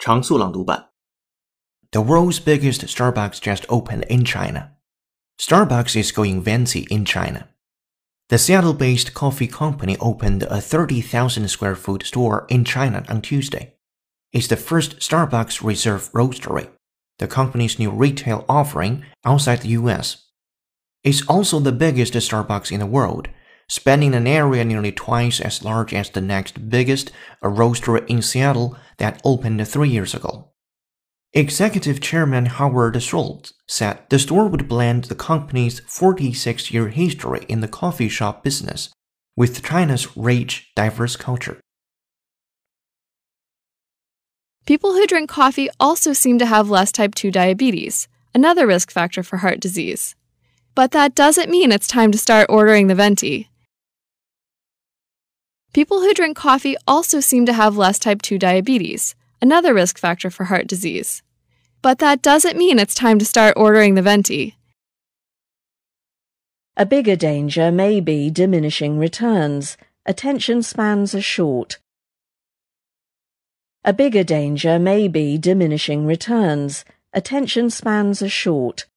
常速朗读版。 The world's biggest Starbucks just opened in China. Starbucks is going fancy in China. The Seattle based coffee company opened a 30,000 square foot store in China on Tuesday. It's the first Starbucks Reserve Roastery, the company's new retail offering outside the US. It's also the biggest Starbucks in the world, spanning an area nearly twice as large as the next biggest, a roastery in Seattle that opened three years ago. Executive Chairman Howard Schultz said the store would blend the company's 46 year history in the coffee shop business with China's rich, diverse culture. People who drink coffee also seem to have less type 2 diabetes, another risk factor for heart disease. But that doesn't mean it's time to start ordering the venti. People who drink coffee also seem to have less type 2 diabetes, another risk factor for heart disease. But that doesn't mean it's time to start ordering the venti. A bigger danger may be diminishing returns. Attention spans are short. A bigger danger may be diminishing returns. Attention spans are short.